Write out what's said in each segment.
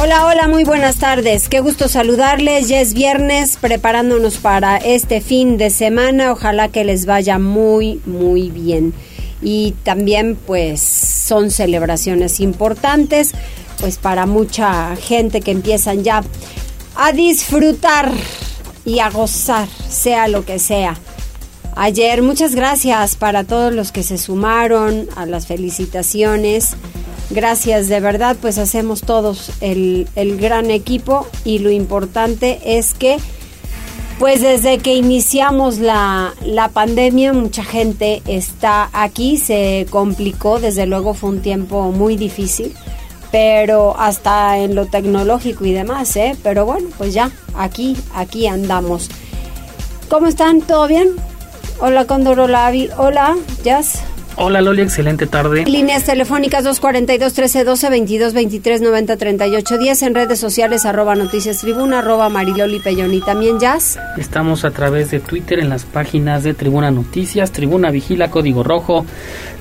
Hola, hola, muy buenas tardes. Qué gusto saludarles. Ya es viernes, preparándonos para este fin de semana. Ojalá que les vaya muy, muy bien. Y también, pues, son celebraciones importantes, pues, para mucha gente que empiezan ya a disfrutar y a gozar, sea lo que sea. Ayer, muchas gracias para todos los que se sumaron a las felicitaciones. Gracias, de verdad, pues hacemos todos el, el gran equipo y lo importante es que pues desde que iniciamos la, la, pandemia mucha gente está aquí, se complicó, desde luego fue un tiempo muy difícil, pero hasta en lo tecnológico y demás, ¿eh? Pero bueno, pues ya, aquí, aquí andamos. ¿Cómo están? ¿Todo bien? Hola Condor, hola hola Jazz. Hola Loli, excelente tarde. Líneas telefónicas 242 1312 22 23 90 38 10 en redes sociales arroba noticias tribuna arroba mariloli pellón y también jazz. Estamos a través de Twitter en las páginas de Tribuna Noticias, Tribuna Vigila, Código Rojo,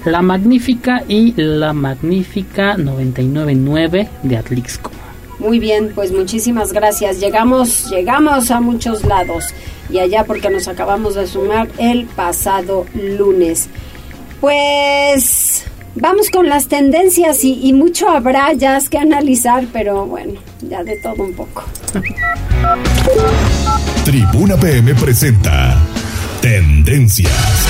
La Magnífica y La Magnífica 999 de Atlixco. Muy bien, pues muchísimas gracias. Llegamos, llegamos a muchos lados y allá porque nos acabamos de sumar el pasado lunes. Pues vamos con las tendencias y, mucho habrá ya que analizar, pero bueno, ya de todo un poco. Tribuna PM presenta Tendencias.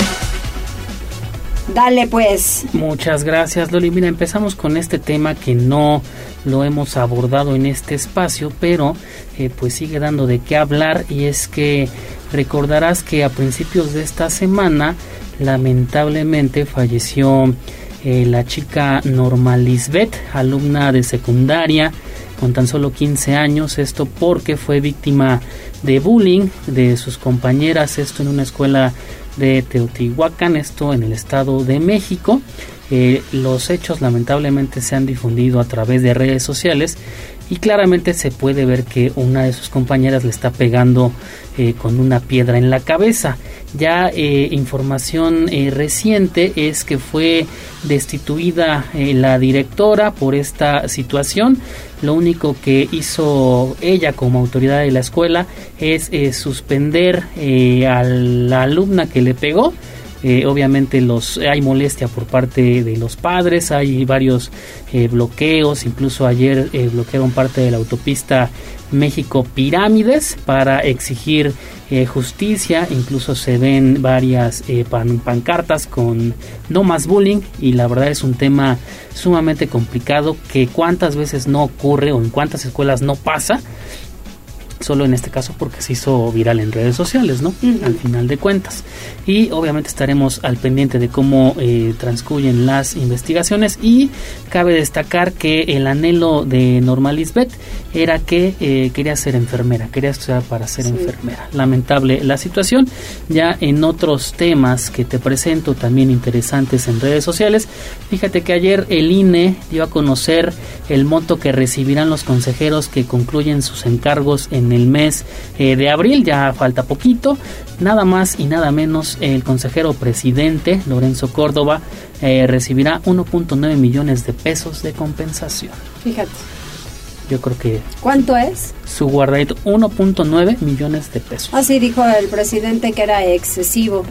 Dale pues. Muchas gracias Loli. Mira, empezamos con este tema que no lo hemos abordado en este espacio, pero eh, pues sigue dando de qué hablar y es que recordarás que a principios de esta semana lamentablemente falleció eh, la chica Norma Lisbeth, alumna de secundaria con tan solo 15 años, esto porque fue víctima de bullying de sus compañeras, esto en una escuela de Teotihuacán, esto en el Estado de México. Eh, los hechos lamentablemente se han difundido a través de redes sociales y claramente se puede ver que una de sus compañeras le está pegando eh, con una piedra en la cabeza. Ya eh, información eh, reciente es que fue destituida la directora por esta situación. Lo único que hizo ella como autoridad de la escuela es suspender a la alumna que le pegó eh, obviamente los hay molestia por parte de los padres, hay varios eh, bloqueos, incluso ayer eh, bloquearon parte de la autopista México Pirámides para exigir justicia, incluso se ven varias pancartas con no más bullying y la verdad es un tema sumamente complicado que cuántas veces no ocurre o en cuántas escuelas no pasa solo en este caso porque se hizo viral en redes sociales, ¿no? Al final de cuentas. Y obviamente estaremos al pendiente de cómo eh, transcurren las investigaciones y cabe destacar que el anhelo de Norma Lisbeth era que eh, quería ser enfermera, quería estudiar para ser enfermera. Lamentable la situación. Ya en otros temas que te presento también interesantes en redes sociales, fíjate que ayer el INE dio a conocer el monto que recibirán los consejeros que concluyen sus encargos en el mes eh, de abril, ya falta poquito, nada más y nada menos el consejero presidente Lorenzo Córdoba eh, recibirá 1.9 millones de pesos de compensación. Fíjate. Yo creo que... ¿Cuánto es? Su guardadito, 1.9 millones de pesos. Así dijo el presidente que era excesivo.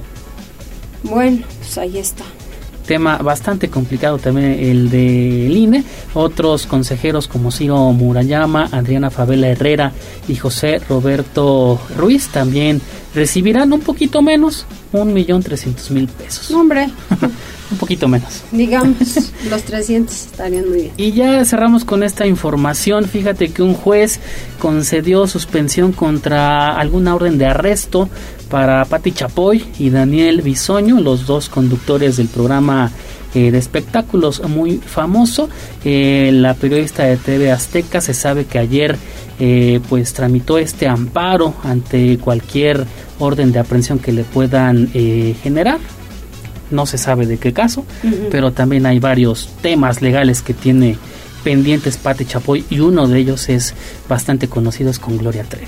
Bueno, pues ahí está tema bastante complicado también el del INE. Otros consejeros como Ciro Murayama, Adriana Favela Herrera y José Roberto Ruiz también recibirán un poquito menos, un millón trescientos mil pesos. Hombre. un poquito menos. Digamos, los 300 estarían muy bien. Y ya cerramos con esta información. Fíjate que un juez concedió suspensión contra alguna orden de arresto para Patti Chapoy y Daniel Bisoño, los dos conductores del programa de espectáculos muy famoso. la periodista de TV Azteca se sabe que ayer pues tramitó este amparo ante cualquier orden de aprehensión que le puedan generar no se sabe de qué caso, pero también hay varios temas legales que tiene pendientes Pati Chapoy y uno de ellos es bastante conocido es con Gloria Trevi.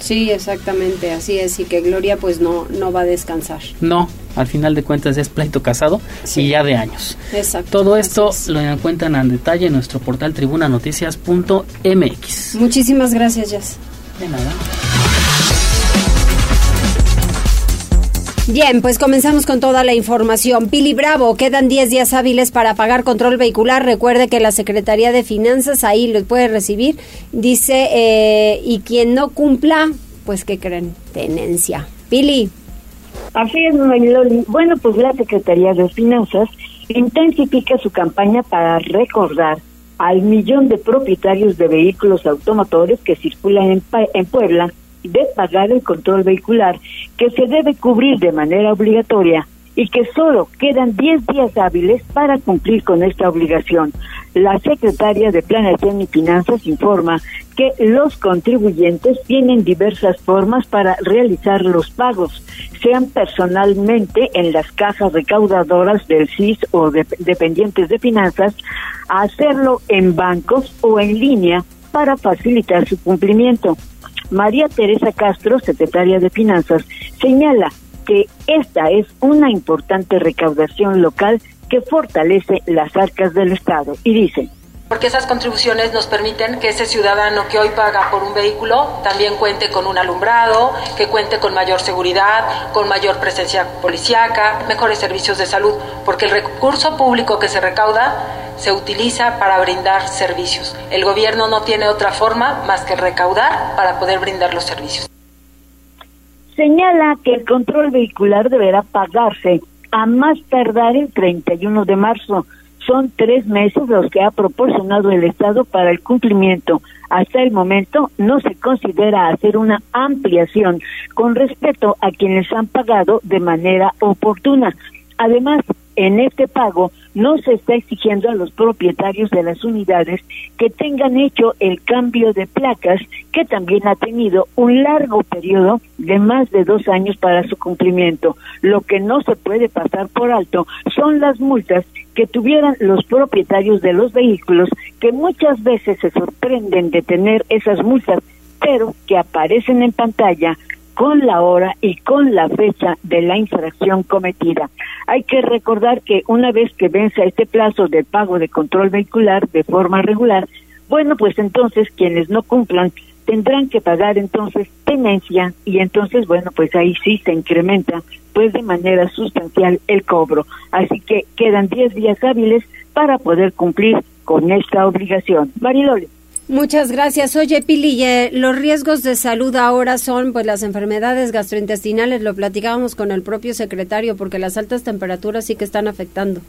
Sí, exactamente, así es, y que Gloria pues no, no va a descansar. No, al final de cuentas es pleito casado y ya de años. Exacto. Todo esto lo encuentran en detalle en nuestro portal tribunanoticias.mx. Muchísimas gracias, Jess. De nada. Bien, pues comenzamos con toda la información. Pili Bravo, quedan 10 días hábiles para pagar control vehicular. Recuerde que la Secretaría de Finanzas ahí lo puede recibir. Dice, eh, y quien no cumpla, pues ¿qué creen? Tenencia. Pili. Así es, Mariloli. Bueno, pues la Secretaría de Finanzas intensifica su campaña para recordar al millón de propietarios de vehículos automotores que circulan en, en Puebla de pagar el control vehicular que se debe cubrir de manera obligatoria y que solo quedan 10 días hábiles para cumplir con esta obligación. La secretaria de Planeación y Finanzas informa que los contribuyentes tienen diversas formas para realizar los pagos, sean personalmente en las cajas recaudadoras del CIS o de, dependientes de finanzas, hacerlo en bancos o en línea para facilitar su cumplimiento. María Teresa Castro, secretaria de Finanzas, señala que esta es una importante recaudación local que fortalece las arcas del Estado y dice, porque esas contribuciones nos permiten que ese ciudadano que hoy paga por un vehículo también cuente con un alumbrado, que cuente con mayor seguridad, con mayor presencia policíaca, mejores servicios de salud, porque el recurso público que se recauda se utiliza para brindar servicios. El gobierno no tiene otra forma más que recaudar para poder brindar los servicios. Señala que el control vehicular deberá pagarse a más tardar el 31 de marzo son tres meses los que ha proporcionado el Estado para el cumplimiento. Hasta el momento no se considera hacer una ampliación con respecto a quienes han pagado de manera oportuna. Además, en este pago no se está exigiendo a los propietarios de las unidades que tengan hecho el cambio de placas, que también ha tenido un largo periodo de más de dos años para su cumplimiento. Lo que no se puede pasar por alto son las multas que tuvieran los propietarios de los vehículos, que muchas veces se sorprenden de tener esas multas, pero que aparecen en pantalla con la hora y con la fecha de la infracción cometida. Hay que recordar que una vez que vence este plazo de pago de control vehicular de forma regular, bueno, pues entonces quienes no cumplan tendrán que pagar entonces tenencia y entonces, bueno, pues ahí sí se incrementa pues de manera sustancial el cobro. Así que quedan 10 días hábiles para poder cumplir con esta obligación. Mariloli. Muchas gracias. Oye, Pili, los riesgos de salud ahora son pues las enfermedades gastrointestinales, lo platicábamos con el propio secretario, porque las altas temperaturas sí que están afectando.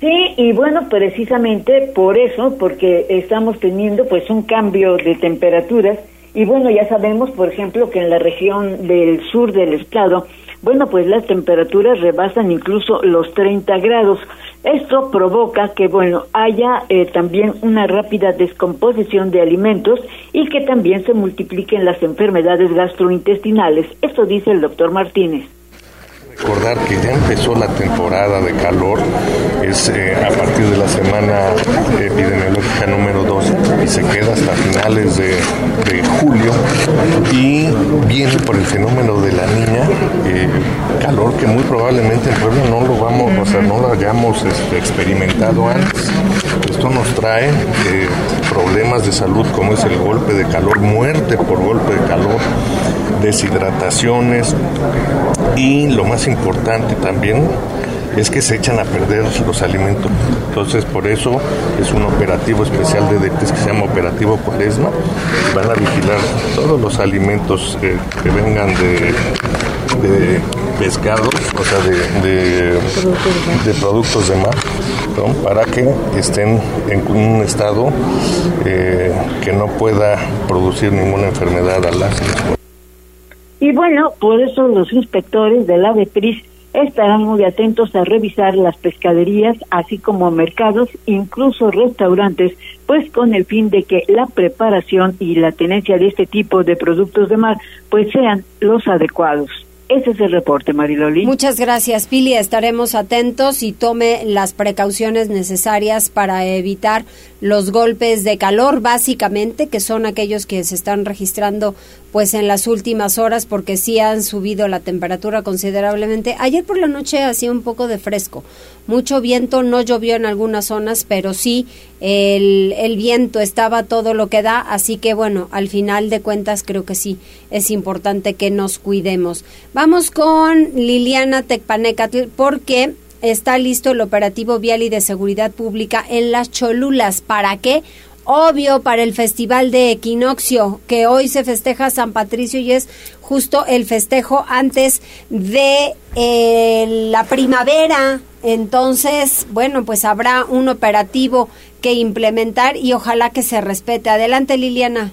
Sí, y bueno, precisamente por eso, porque estamos teniendo pues un cambio de temperaturas, y bueno, ya sabemos, por ejemplo, que en la región del sur del estado, bueno, pues las temperaturas rebasan incluso los 30 grados. Esto provoca que, bueno, haya eh, también una rápida descomposición de alimentos y que también se multipliquen las enfermedades gastrointestinales. Esto dice el doctor Martínez recordar que ya empezó la temporada de calor, es eh, a partir de la semana epidemiológica número 12 y se queda hasta finales de, julio y viene por el fenómeno de la niña, eh, calor que muy probablemente en Puebla no lo vamos, o sea, no lo hayamos este, experimentado antes. Esto nos trae eh, problemas de salud como es el golpe de calor, muerte por golpe de calor, deshidrataciones y lo más importante también es que se echan a perder los alimentos. Entonces, por eso es un operativo especial de DETES que se llama Operativo Cuaresma. Van a vigilar todos los alimentos eh, que vengan de, de pescados, o sea, de, de, productos de mar, para que estén en un estado eh, que no pueda producir ninguna enfermedad a las y bueno, por eso los inspectores de la BEPRIS estarán muy atentos a revisar las pescaderías, así como mercados, incluso restaurantes, pues con el fin de que la preparación y la tenencia de este tipo de productos de mar pues sean los adecuados. Ese es el reporte, Mariloli. Muchas gracias, Pili. Estaremos atentos y tome las precauciones necesarias para evitar los golpes de calor, básicamente, que son aquellos que se están registrando pues en las últimas horas porque sí han subido la temperatura considerablemente. Ayer por la noche hacía un poco de fresco, mucho viento, no llovió en algunas zonas, pero sí el, el viento estaba todo lo que da, así que bueno, al final de cuentas creo que sí es importante que nos cuidemos. Vamos con Liliana Tecpanecatl porque está listo el operativo vial y de seguridad pública en las Cholulas. ¿Para qué? Obvio para el Festival de Equinoccio, que hoy se festeja San Patricio y es justo el festejo antes de eh, la primavera. Entonces, bueno, pues habrá un operativo que implementar y ojalá que se respete. Adelante, Liliana.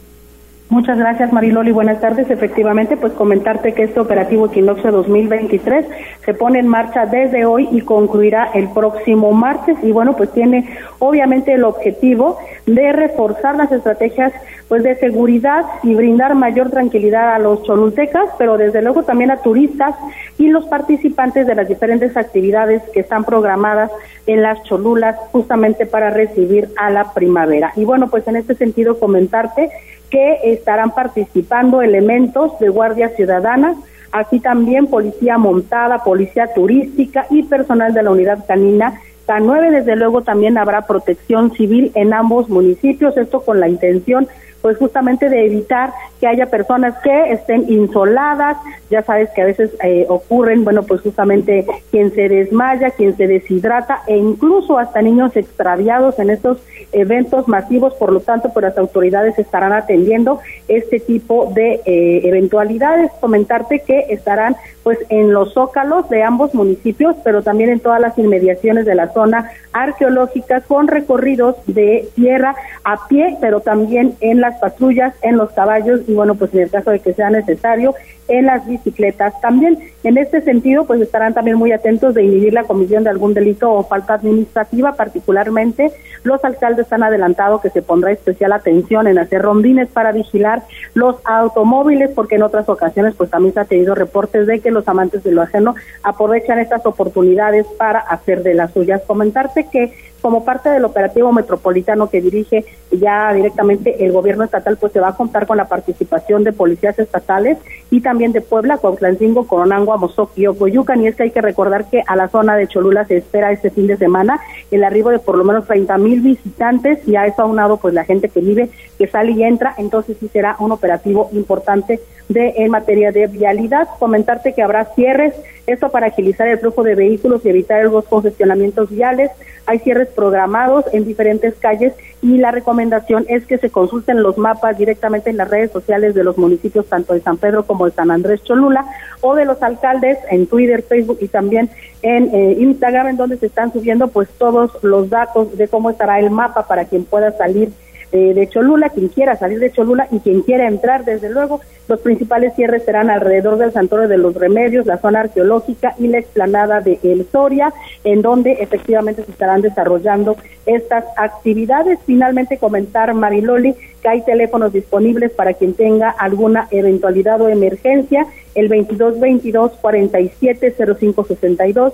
Muchas gracias Mariloli, buenas tardes. Efectivamente, pues comentarte que este operativo Equinoccio 2023 se pone en marcha desde hoy y concluirá el próximo martes y bueno, pues tiene obviamente el objetivo de reforzar las estrategias pues de seguridad y brindar mayor tranquilidad a los cholultecas, pero desde luego también a turistas y los participantes de las diferentes actividades que están programadas en las Cholulas justamente para recibir a la primavera. Y bueno, pues en este sentido comentarte que estarán participando elementos de Guardia Ciudadana, así también policía montada, policía turística y personal de la unidad canina. K 9, desde luego, también habrá protección civil en ambos municipios, esto con la intención pues justamente de evitar que haya personas que estén insoladas, ya sabes que a veces eh, ocurren, bueno, pues justamente quien se desmaya, quien se deshidrata e incluso hasta niños extraviados en estos eventos masivos, por lo tanto, pues las autoridades estarán atendiendo este tipo de eh, eventualidades. Comentarte que estarán pues en los zócalos de ambos municipios, pero también en todas las inmediaciones de la zona arqueológica con recorridos de tierra a pie, pero también en las patrullas, en los caballos y bueno, pues en el caso de que sea necesario, en las bicicletas. También en este sentido, pues estarán también muy atentos de inhibir la comisión de algún delito o falta administrativa, particularmente los alcaldes han adelantado que se pondrá especial atención en hacer rondines para vigilar los automóviles, porque en otras ocasiones pues también se ha tenido reportes de que los amantes de lo ajeno aprovechan estas oportunidades para hacer de las suyas. Comentarte que como parte del operativo metropolitano que dirige ya directamente el gobierno estatal, pues se va a contar con la participación de policías estatales y también de Puebla, Cuautlancingo, Coronango, Amozoc y Ocoyucan. Y es que hay que recordar que a la zona de Cholula se espera este fin de semana el arribo de por lo menos 30 mil visitantes y a eso aunado pues la gente que vive, que sale y entra. Entonces sí será un operativo importante de en materia de vialidad. Comentarte que habrá cierres, esto para agilizar el flujo de vehículos y evitar los congestionamientos viales. Hay cierres programados en diferentes calles y la recomendación es que se consulten los mapas directamente en las redes sociales de los municipios tanto de San Pedro como de San Andrés Cholula o de los alcaldes en Twitter, Facebook y también en eh, Instagram en donde se están subiendo pues todos los datos de cómo estará el mapa para quien pueda salir eh, de Cholula, quien quiera salir de Cholula y quien quiera entrar, desde luego, los principales cierres serán alrededor del Santuario de los Remedios, la zona arqueológica y la explanada de El Soria, en donde efectivamente se estarán desarrollando estas actividades. Finalmente comentar, Mariloli, que hay teléfonos disponibles para quien tenga alguna eventualidad o emergencia, el 2222 470562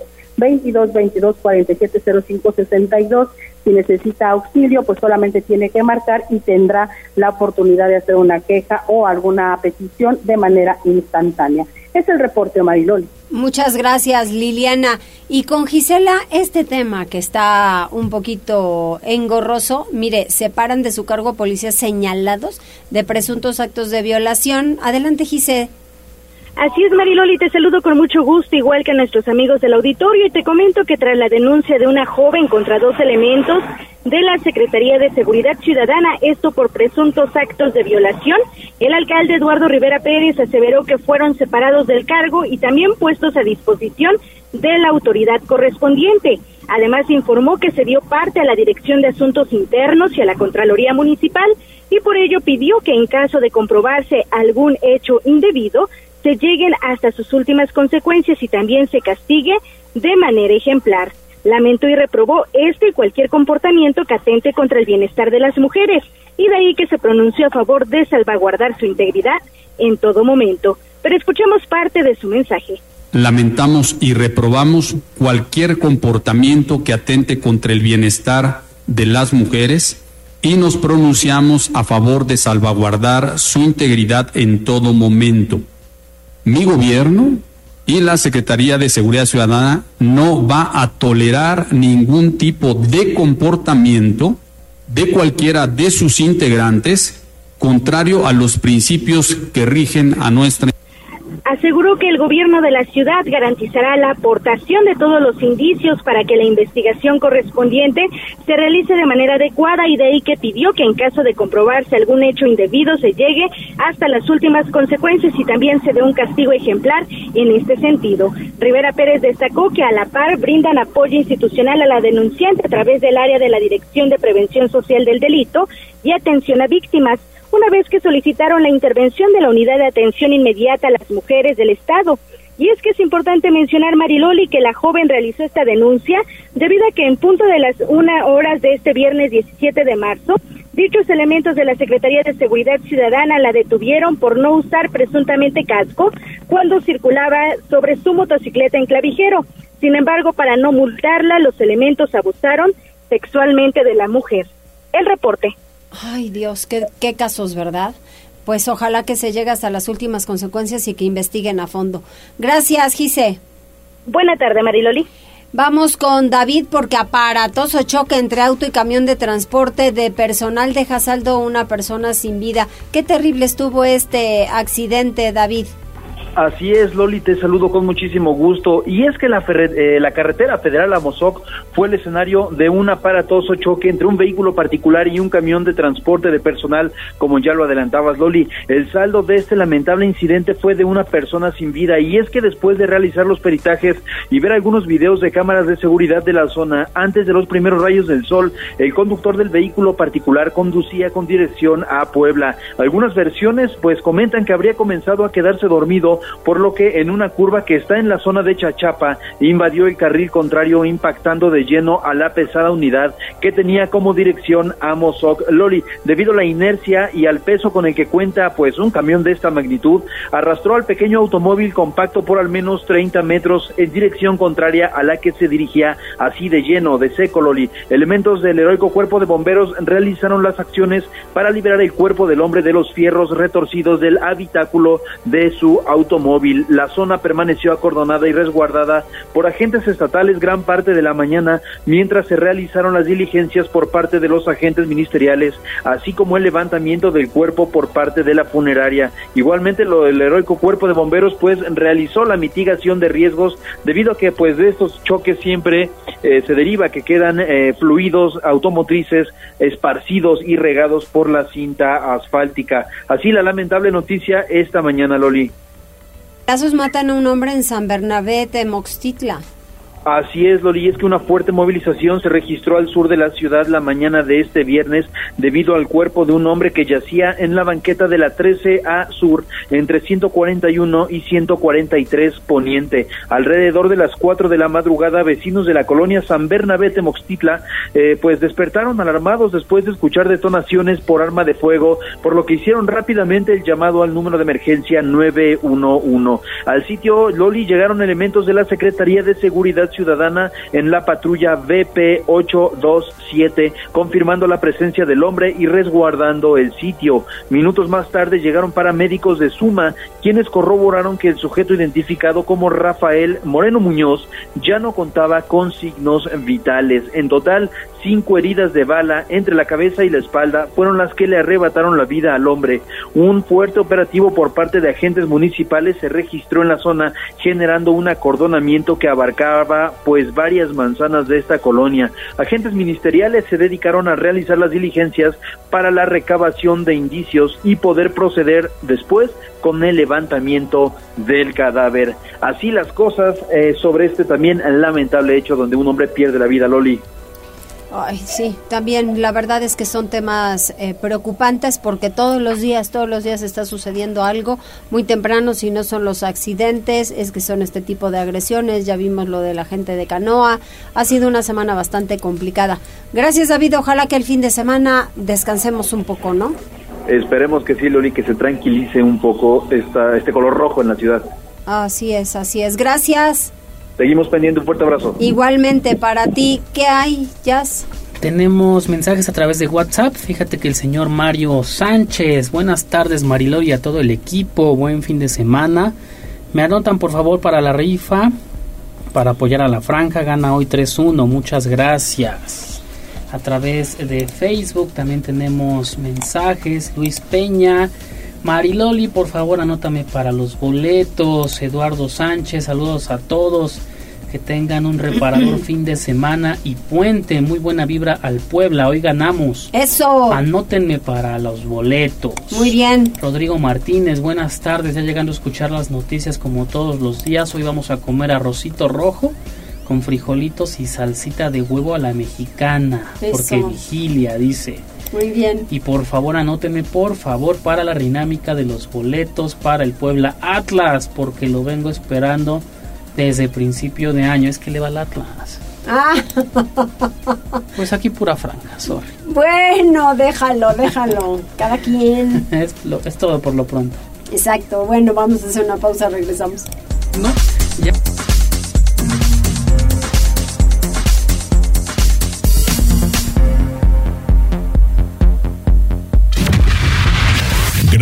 22 22 47 05 62. Si necesita auxilio, pues solamente tiene que marcar y tendrá la oportunidad de hacer una queja o alguna petición de manera instantánea. Es el reporte, Mariloli. Muchas gracias, Liliana. Y con Gisela, este tema que está un poquito engorroso, mire, separan de su cargo policías señalados de presuntos actos de violación. Adelante, Gisela. Así es, Mariloli, te saludo con mucho gusto, igual que a nuestros amigos del auditorio, y te comento que tras la denuncia de una joven contra dos elementos de la Secretaría de Seguridad Ciudadana, esto por presuntos actos de violación, el alcalde Eduardo Rivera Pérez aseveró que fueron separados del cargo y también puestos a disposición de la autoridad correspondiente. Además, informó que se dio parte a la Dirección de Asuntos Internos y a la Contraloría Municipal y por ello pidió que en caso de comprobarse algún hecho indebido, se lleguen hasta sus últimas consecuencias y también se castigue de manera ejemplar. Lamentó y reprobó este y cualquier comportamiento que atente contra el bienestar de las mujeres, y de ahí que se pronunció a favor de salvaguardar su integridad en todo momento. Pero escuchemos parte de su mensaje. Lamentamos y reprobamos cualquier comportamiento que atente contra el bienestar de las mujeres y nos pronunciamos a favor de salvaguardar su integridad en todo momento. Mi gobierno y la Secretaría de Seguridad Ciudadana no va a tolerar ningún tipo de comportamiento de cualquiera de sus integrantes contrario a los principios que rigen a nuestra aseguró que el gobierno de la ciudad garantizará la aportación de todos los indicios para que la investigación correspondiente se realice de manera adecuada y de ahí que pidió que en caso de comprobarse algún hecho indebido se llegue hasta las últimas consecuencias y también se dé un castigo ejemplar en este sentido. Rivera Pérez destacó que a la par brindan apoyo institucional a la denunciante a través del área de la Dirección de Prevención Social del Delito y atención a víctimas una vez que solicitaron la intervención de la Unidad de Atención Inmediata a las Mujeres del Estado. Y es que es importante mencionar, Mariloli, que la joven realizó esta denuncia debido a que en punto de las una horas de este viernes 17 de marzo, dichos elementos de la Secretaría de Seguridad Ciudadana la detuvieron por no usar presuntamente casco cuando circulaba sobre su motocicleta en clavijero. Sin embargo, para no multarla, los elementos abusaron sexualmente de la mujer. El reporte. Ay Dios, qué, qué casos, ¿verdad? Pues ojalá que se llegue hasta las últimas consecuencias y que investiguen a fondo. Gracias, Gise. Buena tarde, Mariloli. Vamos con David porque aparatoso choque entre auto y camión de transporte de personal deja saldo una persona sin vida. Qué terrible estuvo este accidente, David. Así es, Loli, te saludo con muchísimo gusto. Y es que la, eh, la carretera federal a Mozoc fue el escenario de un aparatoso choque entre un vehículo particular y un camión de transporte de personal, como ya lo adelantabas, Loli. El saldo de este lamentable incidente fue de una persona sin vida. Y es que después de realizar los peritajes y ver algunos videos de cámaras de seguridad de la zona antes de los primeros rayos del sol, el conductor del vehículo particular conducía con dirección a Puebla. Algunas versiones pues comentan que habría comenzado a quedarse dormido por lo que en una curva que está en la zona de Chachapa invadió el carril contrario impactando de lleno a la pesada unidad que tenía como dirección a Mozoc Loli. Debido a la inercia y al peso con el que cuenta pues un camión de esta magnitud, arrastró al pequeño automóvil compacto por al menos 30 metros en dirección contraria a la que se dirigía así de lleno, de seco Loli. Elementos del heroico cuerpo de bomberos realizaron las acciones para liberar el cuerpo del hombre de los fierros retorcidos del habitáculo de su automóvil móvil. La zona permaneció acordonada y resguardada por agentes estatales gran parte de la mañana mientras se realizaron las diligencias por parte de los agentes ministeriales, así como el levantamiento del cuerpo por parte de la funeraria. Igualmente lo del heroico cuerpo de bomberos pues realizó la mitigación de riesgos debido a que pues de estos choques siempre eh, se deriva que quedan eh, fluidos automotrices esparcidos y regados por la cinta asfáltica. Así la lamentable noticia esta mañana, Loli. Casos matan a un hombre en San Bernabé de Moxtitla. Así es, Loli, es que una fuerte movilización se registró al sur de la ciudad la mañana de este viernes debido al cuerpo de un hombre que yacía en la banqueta de la 13A Sur entre 141 y 143 Poniente. Alrededor de las 4 de la madrugada, vecinos de la colonia San Bernabé Moxtitla, eh, pues despertaron alarmados después de escuchar detonaciones por arma de fuego, por lo que hicieron rápidamente el llamado al número de emergencia 911. Al sitio Loli llegaron elementos de la Secretaría de Seguridad ciudadana en la patrulla BP 827, confirmando la presencia del hombre y resguardando el sitio. Minutos más tarde llegaron paramédicos de Suma, quienes corroboraron que el sujeto identificado como Rafael Moreno Muñoz ya no contaba con signos vitales. En total, cinco heridas de bala entre la cabeza y la espalda fueron las que le arrebataron la vida al hombre. Un fuerte operativo por parte de agentes municipales se registró en la zona, generando un acordonamiento que abarcaba pues varias manzanas de esta colonia. Agentes ministeriales se dedicaron a realizar las diligencias para la recabación de indicios y poder proceder después con el levantamiento del cadáver. Así las cosas eh, sobre este también lamentable hecho donde un hombre pierde la vida, Loli. Ay, sí, también la verdad es que son temas eh, preocupantes porque todos los días, todos los días está sucediendo algo muy temprano, si no son los accidentes, es que son este tipo de agresiones, ya vimos lo de la gente de Canoa, ha sido una semana bastante complicada. Gracias David, ojalá que el fin de semana descansemos un poco, ¿no? Esperemos que sí, Loli, que se tranquilice un poco esta, este color rojo en la ciudad. Así es, así es. Gracias. Seguimos pendiente, un fuerte abrazo. Igualmente para ti, ¿qué hay, Jazz? Tenemos mensajes a través de WhatsApp. Fíjate que el señor Mario Sánchez, buenas tardes Mariló y a todo el equipo, buen fin de semana. Me anotan por favor para la rifa, para apoyar a la franja, gana hoy 3-1, muchas gracias. A través de Facebook también tenemos mensajes, Luis Peña, Mariloli, por favor, anótame para los boletos. Eduardo Sánchez, saludos a todos. Que tengan un reparador fin de semana y puente. Muy buena vibra al Puebla. Hoy ganamos. Eso. Anótenme para los boletos. Muy bien. Rodrigo Martínez, buenas tardes. Ya llegando a escuchar las noticias como todos los días. Hoy vamos a comer arrocito rojo con frijolitos y salsita de huevo a la mexicana. Porque vigilia, dice. Muy bien. Y por favor anóteme, por favor, para la dinámica de los boletos para el Puebla Atlas, porque lo vengo esperando desde principio de año. Es que le va al Atlas. Ah. Pues aquí pura franja, sorry. Bueno, déjalo, déjalo. Cada quien. Es, es todo por lo pronto. Exacto. Bueno, vamos a hacer una pausa, regresamos. No, ya.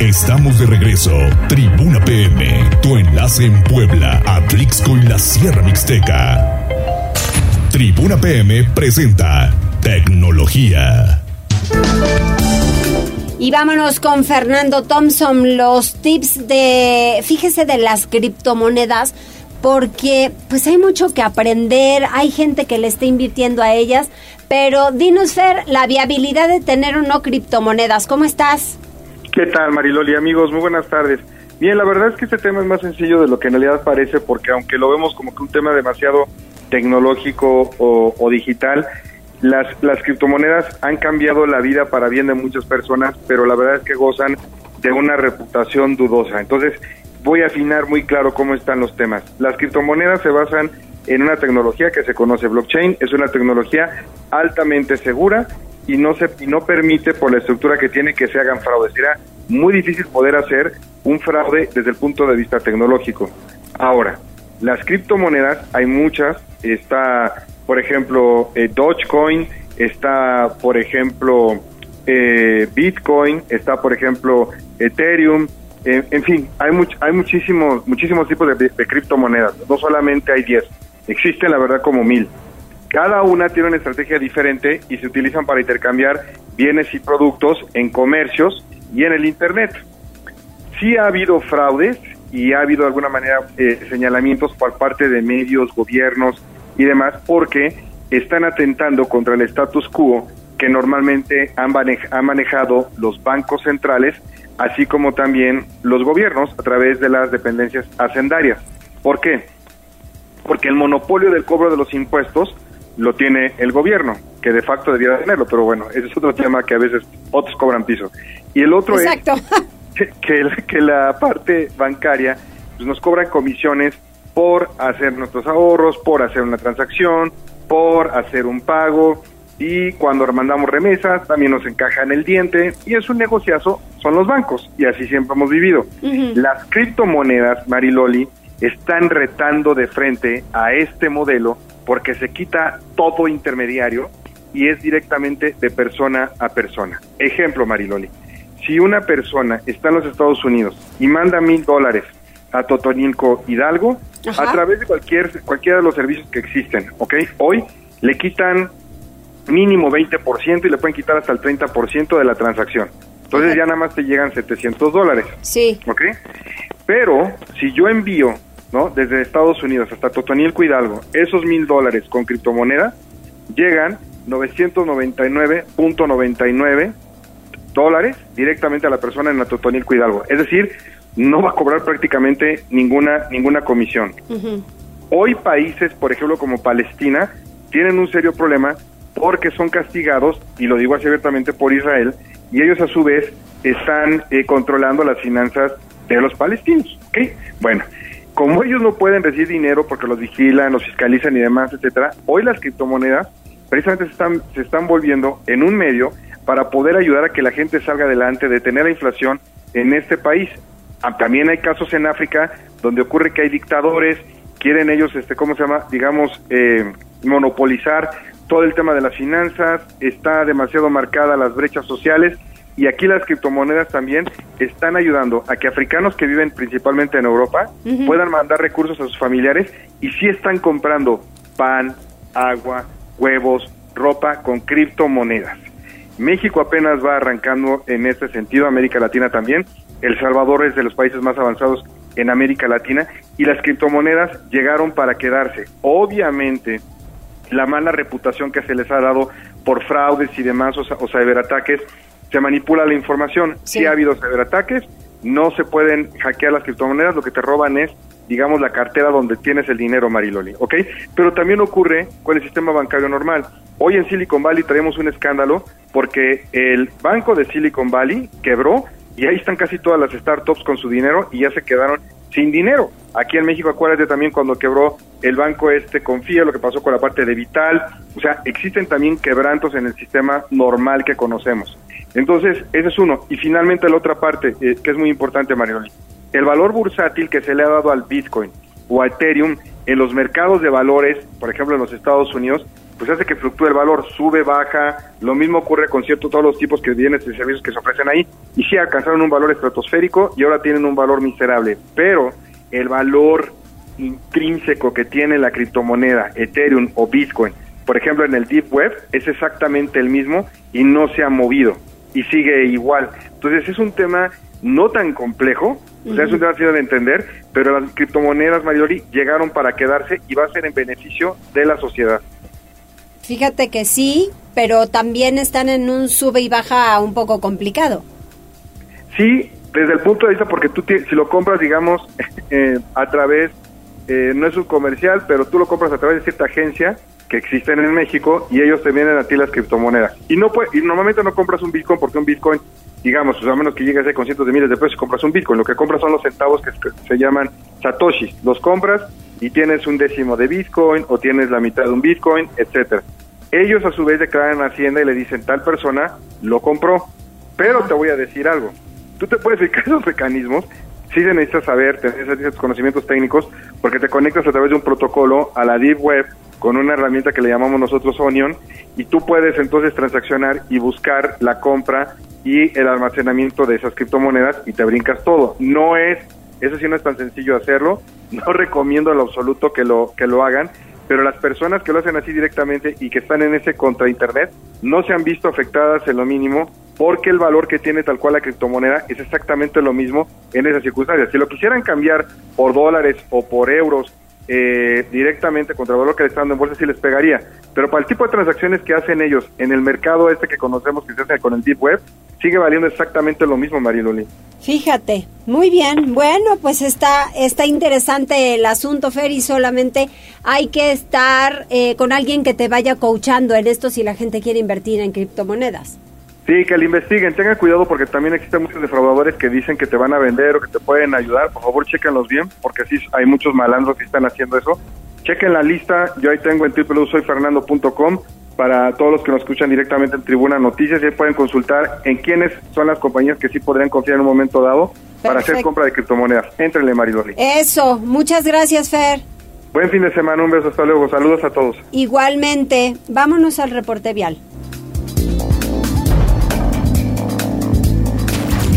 Estamos de regreso. Tribuna PM, tu enlace en Puebla, Atlixco y la Sierra Mixteca. Tribuna PM presenta Tecnología. Y vámonos con Fernando Thompson, los tips de, fíjese de las criptomonedas, porque pues hay mucho que aprender, hay gente que le está invirtiendo a ellas, pero dinos Fer, la viabilidad de tener o no criptomonedas, ¿cómo estás? ¿Qué tal, Mariloli? Amigos, muy buenas tardes. Bien, la verdad es que este tema es más sencillo de lo que en realidad parece, porque aunque lo vemos como que un tema demasiado tecnológico o, digital, las, las criptomonedas han cambiado la vida para bien de muchas personas, pero la verdad es que gozan de una reputación dudosa. Entonces, voy a afinar muy claro cómo están los temas. Las criptomonedas se basan en una tecnología que se conoce blockchain, es una tecnología altamente segura y no se y no permite por la estructura que tiene que se hagan fraudes. Será muy difícil poder hacer un fraude desde el punto de vista tecnológico. Ahora, las criptomonedas hay muchas, está por ejemplo eh, Dogecoin, está por ejemplo eh, Bitcoin, está por ejemplo Ethereum, en fin, hay much, hay muchísimos muchísimos tipos de, de criptomonedas, no solamente hay 10, existen la verdad como mil. Cada una tiene una estrategia diferente y se utilizan para intercambiar bienes y productos en comercios y en el Internet. Sí ha habido fraudes y ha habido de alguna manera eh, señalamientos por parte de medios, gobiernos y demás porque están atentando contra el status quo que normalmente han, han manejado los bancos centrales, así como también los gobiernos a través de las dependencias hacendarias. ¿Por qué? Porque el monopolio del cobro de los impuestos lo tiene el gobierno, que de facto debiera tenerlo, pero bueno, ese es otro tema que a veces otros cobran piso. Y el otro es que, que la parte bancaria pues, nos cobra comisiones por hacer nuestros ahorros, por hacer una transacción, por hacer un pago y cuando mandamos remesas también nos encaja en el diente y es un negociazo, son los bancos y así siempre hemos vivido. Las criptomonedas, Mariloli, están retando de frente a este modelo porque se quita todo intermediario y es directamente de persona a persona. Ejemplo, Mariloli, si una persona está en los Estados Unidos y manda mil dólares a Totonilco Hidalgo, a través de cualquier cualquiera de los servicios que existen, ¿ok? Hoy le quitan mínimo 20% y le pueden quitar hasta el 30% de la transacción. Entonces ya nada más te llegan 700 dólares. Sí. ¿Ok? Pero si yo envío, ¿no? Desde Estados Unidos hasta Totonilco Hidalgo, esos mil dólares con criptomoneda, llegan 999.99 dólares directamente a la persona en la Totonilco Hidalgo. Es decir, no va a cobrar prácticamente ninguna, ninguna comisión. Hoy países, por ejemplo, como Palestina, tienen un serio problema porque son castigados, y lo digo así abiertamente, por Israel, y ellos a su vez están eh, controlando las finanzas de los palestinos. ¿ok? Bueno, como ellos no pueden recibir dinero porque los vigilan, los fiscalizan y demás, etcétera, hoy las criptomonedas precisamente se están, se están volviendo en un medio para poder ayudar a que la gente salga adelante, detener la inflación en este país. Ah, También hay casos en África donde ocurre que hay dictadores, quieren ellos, este, ¿cómo se llama? Digamos, eh, monopolizar todo el tema de las finanzas, está demasiado marcada las brechas sociales y aquí las criptomonedas también están ayudando a que africanos que viven principalmente en Europa puedan mandar recursos a sus familiares y sí están comprando pan, agua, huevos, ropa con criptomonedas. México apenas va arrancando en este sentido, América Latina también. El Salvador es de los países más avanzados en América Latina y las criptomonedas llegaron para quedarse. Obviamente, la mala reputación que se les ha dado por fraudes y demás o, o ciberataques, se manipula la información. Si ha habido ciberataques, no se pueden hackear las criptomonedas, lo que te roban es, digamos, la cartera donde tienes el dinero, Mariloli, ¿ok? Pero también ocurre con el sistema bancario normal. Hoy en Silicon Valley traemos un escándalo porque el banco de Silicon Valley quebró y ahí están casi todas las startups con su dinero y ya se quedaron sin dinero. Aquí en México, acuérdate también cuando quebró el banco este Confía, lo que pasó con la parte de Vital, o sea, existen también quebrantos en el sistema normal que conocemos. Entonces, ese es uno. Y finalmente la otra parte, eh, que es muy importante, Marioli, el valor bursátil que se le ha dado al Bitcoin o a Ethereum en los mercados de valores, por ejemplo en los Estados Unidos, pues hace que fluctúe el valor, sube, baja, lo mismo ocurre con ciertos todos los tipos de bienes y servicios que se ofrecen ahí, y sí alcanzaron un valor estratosférico y ahora tienen un valor miserable, pero el valor intrínseco que tiene la criptomoneda, Ethereum o Bitcoin, por ejemplo en el Deep Web, es exactamente el mismo y no se ha movido y sigue igual. Entonces es un tema no tan complejo, o sea, es un tema fácil de entender, pero las criptomonedas, Marioli, llegaron para quedarse y va a ser en beneficio de la sociedad. Fíjate que sí, pero también están en un sube y baja un poco complicado. Sí, desde el punto de vista, porque tú si lo compras, digamos, eh, a través, eh, no es un comercial, pero tú lo compras a través de cierta agencia que existen en México y ellos te venden a ti las criptomonedas. Y no puede, y normalmente no compras un Bitcoin porque un Bitcoin, digamos, o sea, a menos que llegues con cientos de miles de pesos, compras un Bitcoin. Lo que compras son los centavos que se- se llaman satoshis. Los compras y tienes un décimo de Bitcoin o tienes la mitad de un Bitcoin, etcétera. Ellos a su vez declaran a Hacienda y le dicen tal persona lo compró. Pero te voy a decir algo. Tú te puedes fijar esos mecanismos. Sí se necesita saber, tener esos conocimientos técnicos, porque te conectas a través de un protocolo a la Deep Web con una herramienta que le llamamos nosotros Onion y tú puedes entonces transaccionar y buscar la compra y el almacenamiento de esas criptomonedas y te brincas todo. No es, eso sí no es tan sencillo hacerlo, no recomiendo en lo absoluto que lo, que lo hagan, pero las personas que lo hacen así directamente y que están en ese contra internet no se han visto afectadas en lo mínimo porque el valor que tiene tal cual la criptomoneda es exactamente lo mismo en esas circunstancias. Si lo quisieran cambiar por dólares o por euros eh, directamente contra el valor que le están dando en bolsa, sí les pegaría. Pero para el tipo de transacciones que hacen ellos en el mercado este que conocemos que se hace con el Deep Web, sigue valiendo exactamente lo mismo, Mariloli. Fíjate, muy bien. Bueno, pues está, está interesante el asunto, Fer, y solamente hay que estar eh, con alguien que te vaya coachando en esto si la gente quiere invertir en criptomonedas. Sí, que lo investiguen, tengan cuidado porque también existen muchos defraudadores que dicen que te van a vender o que te pueden ayudar. Por favor, chéquenlos bien porque sí hay muchos malandros que están haciendo eso. Chequen la lista, yo ahí tengo en www.soyfernando.com para todos los que nos escuchan directamente en Tribuna Noticias y ahí pueden consultar en quiénes son las compañías que sí podrían confiar en un momento dado para hacer compra de criptomonedas. Éntrenle, Mariloli. Eso, muchas gracias, Fer. Buen fin de semana, un beso, hasta luego. Saludos a todos. Igualmente, vámonos al reporte vial.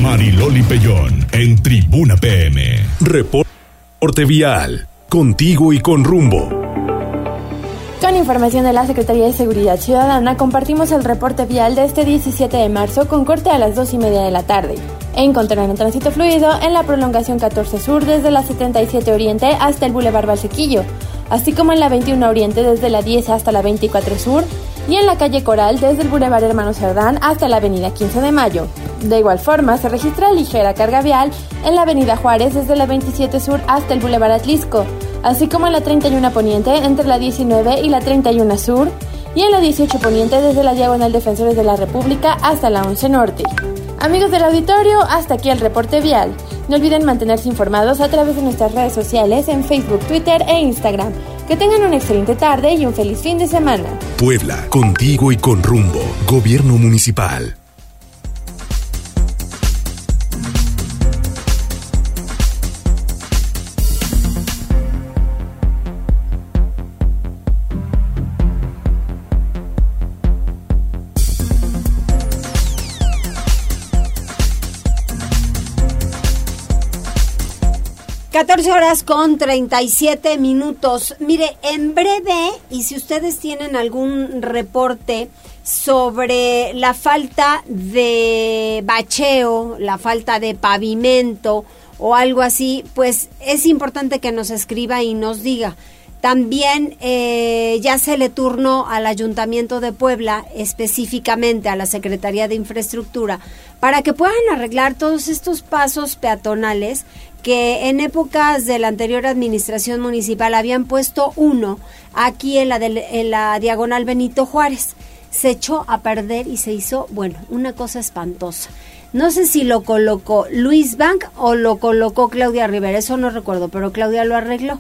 Mariloli Pellón en Tribuna PM. Reporte vial. Contigo y con rumbo. Con información de la Secretaría de Seguridad Ciudadana, compartimos el reporte vial de este 17 de marzo con corte a las 2 y media de la tarde. Encontrarán tránsito fluido en la prolongación 14 Sur desde la 77 Oriente hasta el Boulevard Valsequillo, así como en la 21 Oriente desde la 10 hasta la 24 Sur y en la calle Coral desde el Boulevard Hermano Cerdán hasta la avenida 15 de Mayo. De igual forma, se registra ligera carga vial en la avenida Juárez desde la 27 Sur hasta el Boulevard Atlisco, así como en la 31 Poniente entre la 19 y la 31 Sur, y en la 18 Poniente desde la Diagonal Defensores de la República hasta la 11 Norte. Amigos del auditorio, hasta aquí el reporte vial. No olviden mantenerse informados a través de nuestras redes sociales en Facebook, Twitter e Instagram. Que tengan una excelente tarde y un feliz fin de semana. Puebla, contigo y con rumbo. Gobierno Municipal. 14 horas con 37 minutos. Mire, en breve, y si ustedes tienen algún reporte sobre la falta de bacheo, la falta de pavimento o algo así, pues es importante que nos escriba y nos diga. También eh, ya se le turnó al Ayuntamiento de Puebla, específicamente a la Secretaría de Infraestructura, para que puedan arreglar todos estos pasos peatonales que en épocas de la anterior administración municipal habían puesto uno aquí en la, en la diagonal Benito Juárez. Se echó a perder y se hizo, bueno, una cosa espantosa. No sé si lo colocó Luis Bank o lo colocó Claudia Rivera, eso no recuerdo, pero Claudia lo arregló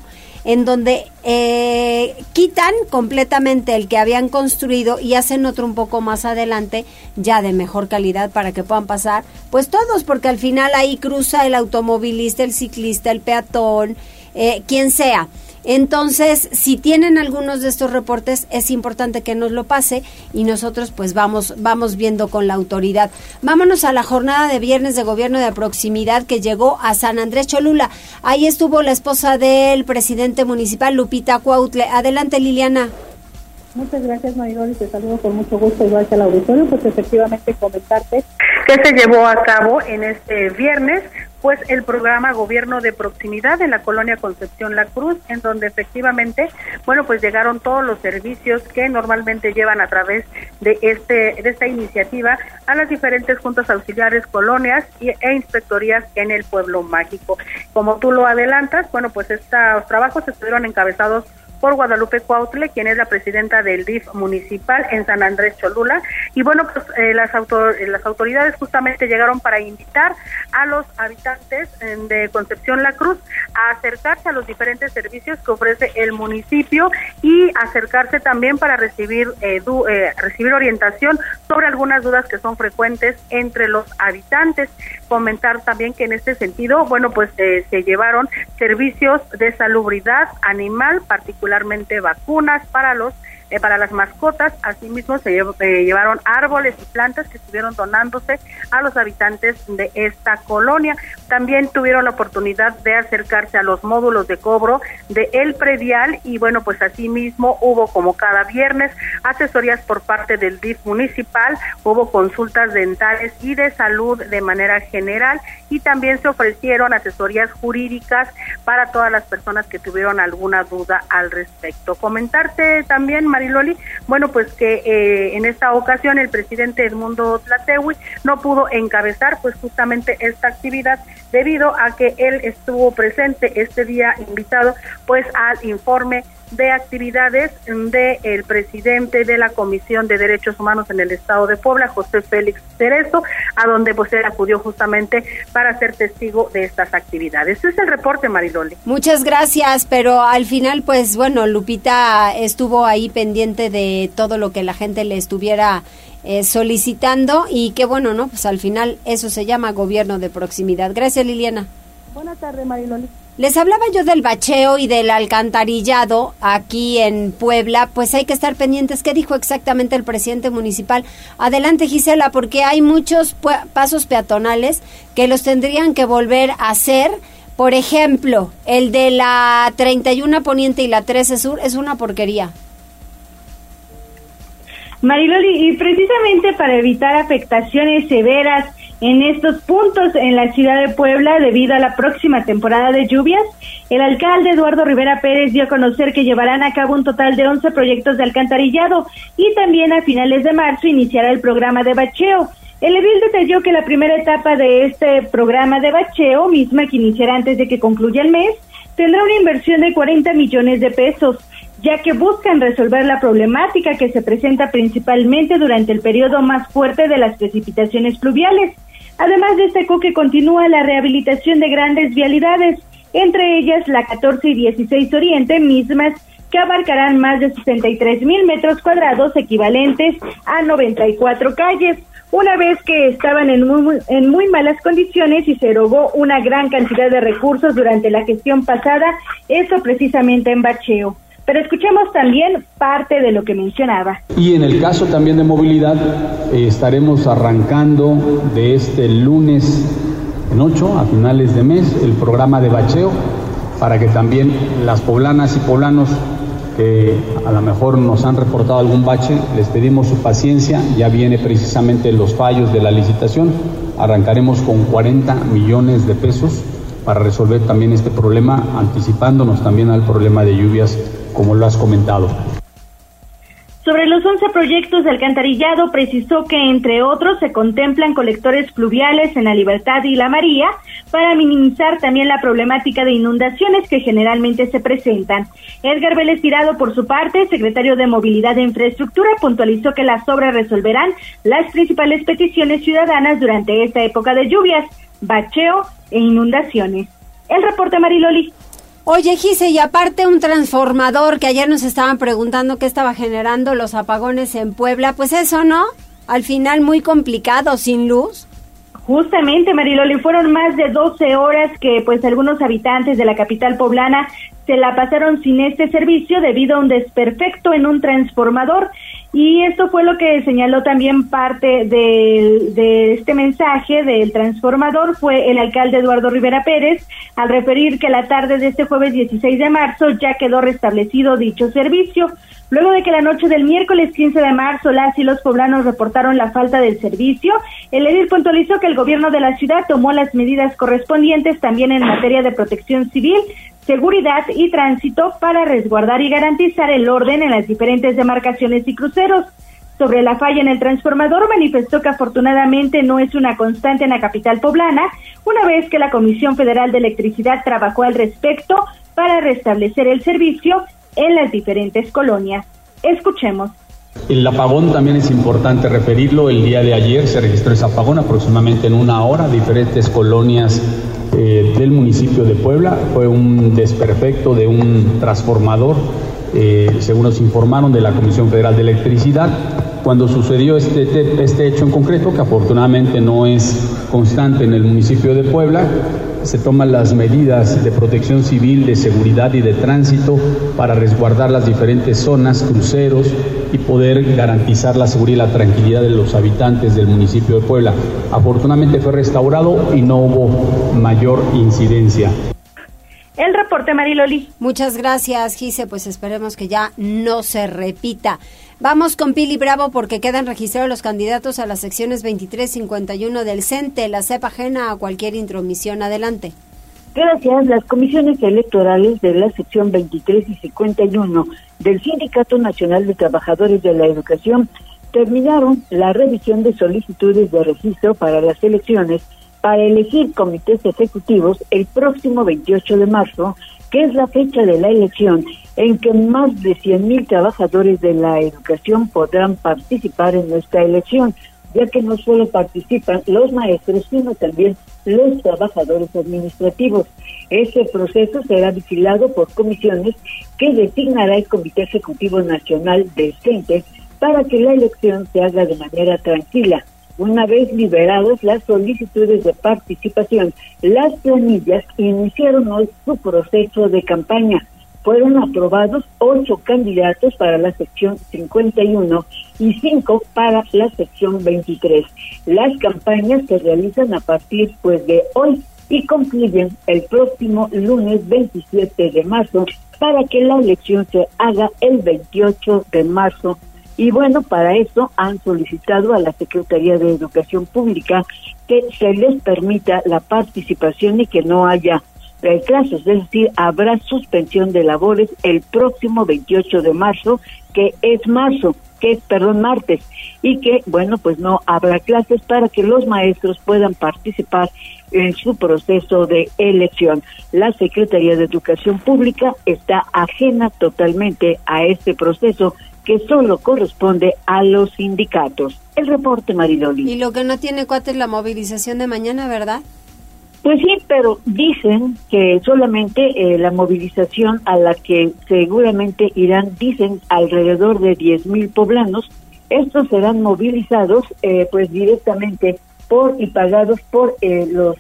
en donde eh, quitan completamente el que habían construido y hacen otro un poco más adelante, ya de mejor calidad para que puedan pasar, pues todos, porque al final ahí cruza el automovilista, el ciclista, el peatón, eh, quien sea. Entonces, si tienen algunos de estos reportes, es importante que nos lo pase y nosotros pues vamos, vamos viendo con la autoridad. Vámonos a la jornada de viernes de gobierno de proximidad que llegó a San Andrés Cholula. Ahí estuvo la esposa del presidente municipal, Lupita Cuautle. Adelante, Liliana. Muchas gracias, Mayrol, y te saludo con mucho gusto igual que al auditorio, pues efectivamente comentarte que se llevó a cabo en este viernes pues el programa Gobierno de Proximidad en la colonia Concepción La Cruz, en donde efectivamente, bueno, pues llegaron todos los servicios que normalmente llevan a través de este de esta iniciativa a las diferentes juntas auxiliares, colonias e inspectorías en el pueblo mágico. Como tú lo adelantas, bueno, pues estos trabajos estuvieron encabezados por Guadalupe Cuautle, quien es la presidenta del DIF municipal en San Andrés Cholula. Y bueno, pues eh, las, las autoridades justamente llegaron para invitar a los habitantes de Concepción La Cruz a acercarse a los diferentes servicios que ofrece el municipio y acercarse también para recibir, eh, eh, recibir orientación sobre algunas dudas que son frecuentes entre los habitantes. Comentar también que en este sentido, bueno, pues se llevaron servicios de salubridad animal, particular particularmente vacunas para los eh, para las mascotas. Asimismo, se eh, llevaron árboles y plantas que estuvieron donándose a los habitantes de esta colonia. También tuvieron la oportunidad de acercarse a los módulos de cobro de El Predial y bueno, pues asimismo hubo como cada viernes asesorías por parte del DIF municipal, hubo consultas dentales y de salud de manera general y también se ofrecieron asesorías jurídicas para todas las personas que tuvieron alguna duda al respecto. Comentarte también, Mariloli, bueno, pues que eh, en esta ocasión el presidente Edmundo Tlatewi no pudo encabezar pues justamente esta actividad debido a que él estuvo presente este día invitado pues al informe de actividades del el presidente de la Comisión de Derechos Humanos en el Estado de Puebla, José Félix Cerezo, a donde pues él acudió justamente para ser testigo de estas actividades. Este es el reporte, Maridoli. Muchas gracias, pero al final pues bueno, Lupita estuvo ahí pendiente de todo lo que la gente le estuviera eh, solicitando y qué bueno, ¿no? Pues al final eso se llama gobierno de proximidad. Gracias, Liliana. Buenas tardes, Mariloli. Les hablaba yo del bacheo y del alcantarillado aquí en Puebla, pues hay que estar pendientes. ¿Qué dijo exactamente el presidente municipal? Adelante, Gisela, porque hay muchos pasos peatonales que los tendrían que volver a hacer. Por ejemplo, el de la 31 Poniente y la 13 Sur es una porquería. Mariloli, y precisamente para evitar afectaciones severas en estos puntos en la ciudad de Puebla debido a la próxima temporada de lluvias, el alcalde Eduardo Rivera Pérez dio a conocer que llevarán a cabo un total de 11 proyectos de alcantarillado y también a finales de marzo iniciará el programa de bacheo. El edil detalló que la primera etapa de este programa de bacheo, misma que iniciará antes de que concluya el mes, tendrá una inversión de 40 millones de pesos, ya que buscan resolver la problemática que se presenta principalmente durante el periodo más fuerte de las precipitaciones pluviales. Además destacó que continúa la rehabilitación de grandes vialidades, entre ellas la 14 y 16 Oriente, mismas que abarcarán más de 63 mil metros cuadrados equivalentes a 94 calles una vez que estaban en muy, en muy malas condiciones y se erogó una gran cantidad de recursos durante la gestión pasada, eso precisamente en bacheo. Pero escuchemos también parte de lo que mencionaba. Y en el caso también de movilidad, eh, estaremos arrancando de este lunes en 8 a finales de mes el programa de bacheo para que también las poblanas y poblanos que a lo mejor nos han reportado algún bache, les pedimos su paciencia, ya viene precisamente los fallos de la licitación, arrancaremos con 40 millones de pesos para resolver también este problema, anticipándonos también al problema de lluvias, como lo has comentado. Sobre los 11 proyectos de alcantarillado, precisó que, entre otros, se contemplan colectores fluviales en la Libertad y la María para minimizar también la problemática de inundaciones que generalmente se presentan. Edgar Vélez Tirado, por su parte, secretario de Movilidad e Infraestructura, puntualizó que las obras resolverán las principales peticiones ciudadanas durante esta época de lluvias, bacheo e inundaciones. El reporte Mariloli. Oye, Gise, y aparte un transformador que ayer nos estaban preguntando qué estaba generando los apagones en Puebla, pues eso, ¿no? Al final muy complicado, sin luz. Justamente, Mariloli, fueron más de 12 horas que pues algunos habitantes de la capital poblana se la pasaron sin este servicio debido a un desperfecto en un transformador y esto fue lo que señaló también parte de, este mensaje del transformador, fue el alcalde Eduardo Rivera Pérez, al referir que la tarde de este jueves 16 de marzo ya quedó restablecido dicho servicio. Luego de que la noche del miércoles 15 de marzo las y los poblanos reportaron la falta del servicio, el edil puntualizó que el gobierno de la ciudad tomó las medidas correspondientes también en materia de protección civil, seguridad y tránsito para resguardar y garantizar el orden en las diferentes demarcaciones y cruceros. Sobre la falla en el transformador, manifestó que afortunadamente no es una constante en la capital poblana, una vez que la Comisión Federal de Electricidad trabajó al respecto para restablecer el servicio en las diferentes colonias. Escuchemos. El apagón también es importante referirlo. El día de ayer se registró ese apagón aproximadamente en una hora, diferentes colonias eh, del municipio de Puebla. Fue un desperfecto de un transformador, eh, según nos informaron de la Comisión Federal de Electricidad. Cuando sucedió este, este hecho en concreto, que afortunadamente no es constante en el municipio de Puebla, se toman las medidas de protección civil, de seguridad y de tránsito para resguardar las diferentes zonas, cruceros y poder garantizar la seguridad y la tranquilidad de los habitantes del municipio de Puebla. Afortunadamente fue restaurado y no hubo mayor incidencia. El reporte Mariloli. Muchas gracias, Gise. Pues esperemos que ya no se repita. Vamos con Pili Bravo porque quedan registrados los candidatos a las secciones 23 51 del CENTE, la CEP ajena a cualquier intromisión. Adelante. Gracias. Las comisiones electorales de la sección 23 y 51 del Sindicato Nacional de Trabajadores de la Educación terminaron la revisión de solicitudes de registro para las elecciones para elegir comités ejecutivos el próximo 28 de marzo, que es la fecha de la elección en que más de 100.000 trabajadores de la educación podrán participar en nuestra elección, ya que no solo participan los maestros, sino también los trabajadores administrativos. Ese proceso será vigilado por comisiones que designará el Comité Ejecutivo Nacional del CENTE para que la elección se haga de manera tranquila. Una vez liberados las solicitudes de participación, las planillas iniciaron hoy su proceso de campaña. Fueron aprobados ocho candidatos para la sección 51 y cinco para la sección 23. Las campañas se realizan a partir pues de hoy y concluyen el próximo lunes 27 de marzo para que la elección se haga el 28 de marzo Y bueno, para eso han solicitado a la Secretaría de Educación Pública que se les permita la participación y que no haya clases, es decir, habrá suspensión de labores el próximo 28 de marzo, que es marzo, que es, perdón, martes, y que, bueno, pues no habrá clases para que los maestros puedan participar en su proceso de elección. La Secretaría de Educación Pública está ajena totalmente a este proceso que solo corresponde a los sindicatos. El reporte, Mariloli. Y lo que no tiene cuate es la movilización de mañana, ¿verdad? Pues sí, pero dicen que solamente eh, la movilización a la que seguramente irán, dicen alrededor de 10 mil poblanos, estos serán movilizados eh, pues directamente por y pagados por eh, los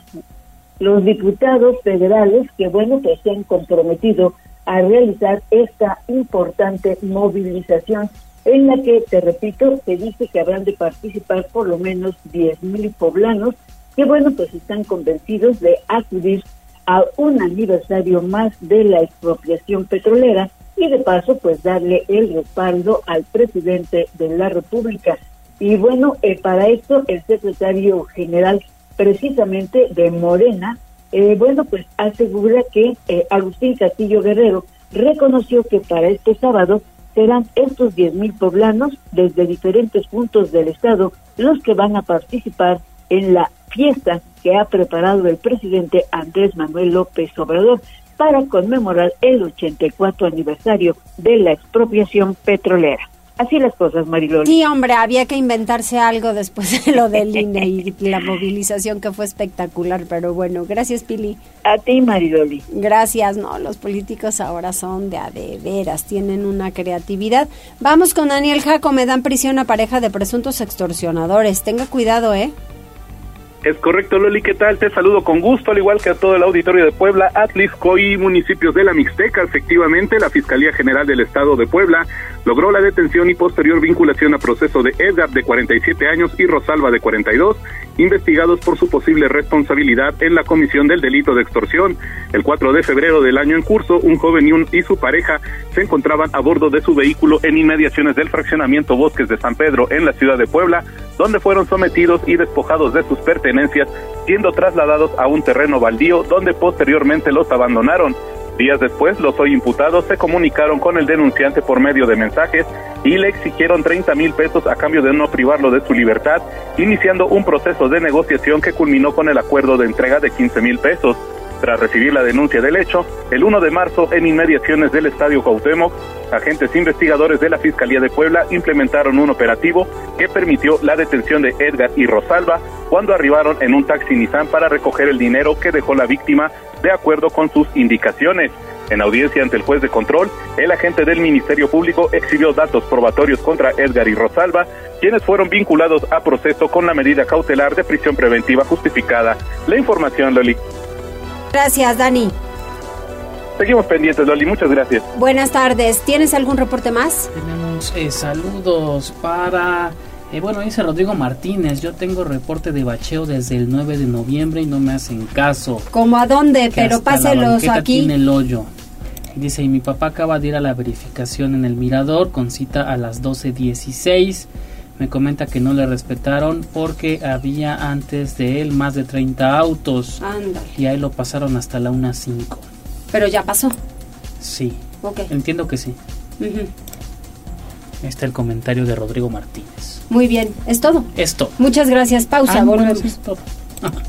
los diputados federales que bueno que se han comprometido a realizar esta importante movilización en la que te repito se dice que habrán de participar por lo menos 10 mil poblanos que bueno, pues están convencidos de acudir a un aniversario más de la expropiación petrolera y de paso pues darle el respaldo al presidente de la República. Y bueno, eh, para esto el secretario general precisamente de Morena, eh, bueno, pues asegura que eh, Agustín Castillo Guerrero reconoció que para este sábado serán estos 10 mil poblanos desde diferentes puntos del estado los que van a participar en la fiesta que ha preparado el presidente Andrés Manuel López Obrador para conmemorar el 84 aniversario de la expropiación petrolera. Así las cosas, Mariloli. Sí, hombre, había que inventarse algo después de lo del INE y la movilización que fue espectacular, pero bueno, gracias, Pili. A ti, Mariloli. Gracias, no, los políticos ahora son de a de veras, tienen una creatividad. Vamos con Daniel Jaco, me dan prisión a pareja de presuntos extorsionadores. Tenga cuidado, ¿eh? Es correcto, Loli, ¿qué tal? Te saludo con gusto, al igual que a todo el auditorio de Puebla, Atlisco y municipios de la Mixteca. Efectivamente, la Fiscalía General del Estado de Puebla logró la detención y posterior vinculación a proceso de Edgar, de 47 años, y Rosalba, de 42, investigados por su posible responsabilidad en la comisión del delito de extorsión. El 4 de febrero del año en curso, un joven y, su pareja se encontraban a bordo de su vehículo en inmediaciones del fraccionamiento Bosques de San Pedro, en la ciudad de Puebla, donde fueron sometidos y despojados de sus pertenencias, siendo trasladados a un terreno baldío donde posteriormente los abandonaron. Días después, los hoy imputados se comunicaron con el denunciante por medio de mensajes y le exigieron 30 mil pesos a cambio de no privarlo de su libertad, iniciando un proceso de negociación que culminó con el acuerdo de entrega de 15 mil pesos. Tras recibir la denuncia del hecho, el 1 de marzo, en inmediaciones del Estadio Cuauhtémoc, agentes investigadores de la Fiscalía de Puebla implementaron un operativo que permitió la detención de Edgar y Rosalba cuando arribaron en un taxi Nissan para recoger el dinero que dejó la víctima de acuerdo con sus indicaciones. En audiencia ante el juez de control, el agente del Ministerio Público exhibió datos probatorios contra Edgar y Rosalba, quienes fueron vinculados a proceso con la medida cautelar de prisión preventiva justificada. La información, Loli. Gracias, Dani. Seguimos pendientes, Loli. Muchas gracias. Buenas tardes. ¿Tienes algún reporte más? Tenemos eh, saludos para... Eh, bueno, dice Rodrigo Martínez, yo tengo reporte de bacheo desde el 9 de noviembre y no me hacen caso. ¿Cómo a dónde? Pero páselos aquí. Tiene el hoyo. Dice, y mi papá acaba de ir a la verificación en el mirador con cita a las 12.16 me comenta que no le respetaron porque había antes de él más de 30 autos. Ándale. Y ahí lo pasaron hasta la 1.05. Pero ya pasó. Sí. Ok. Entiendo que sí. Ujú. Está el comentario de Rodrigo Martínez. Muy bien, es todo. Esto. Muchas gracias. Pausa, Ah, volvemos. es todo.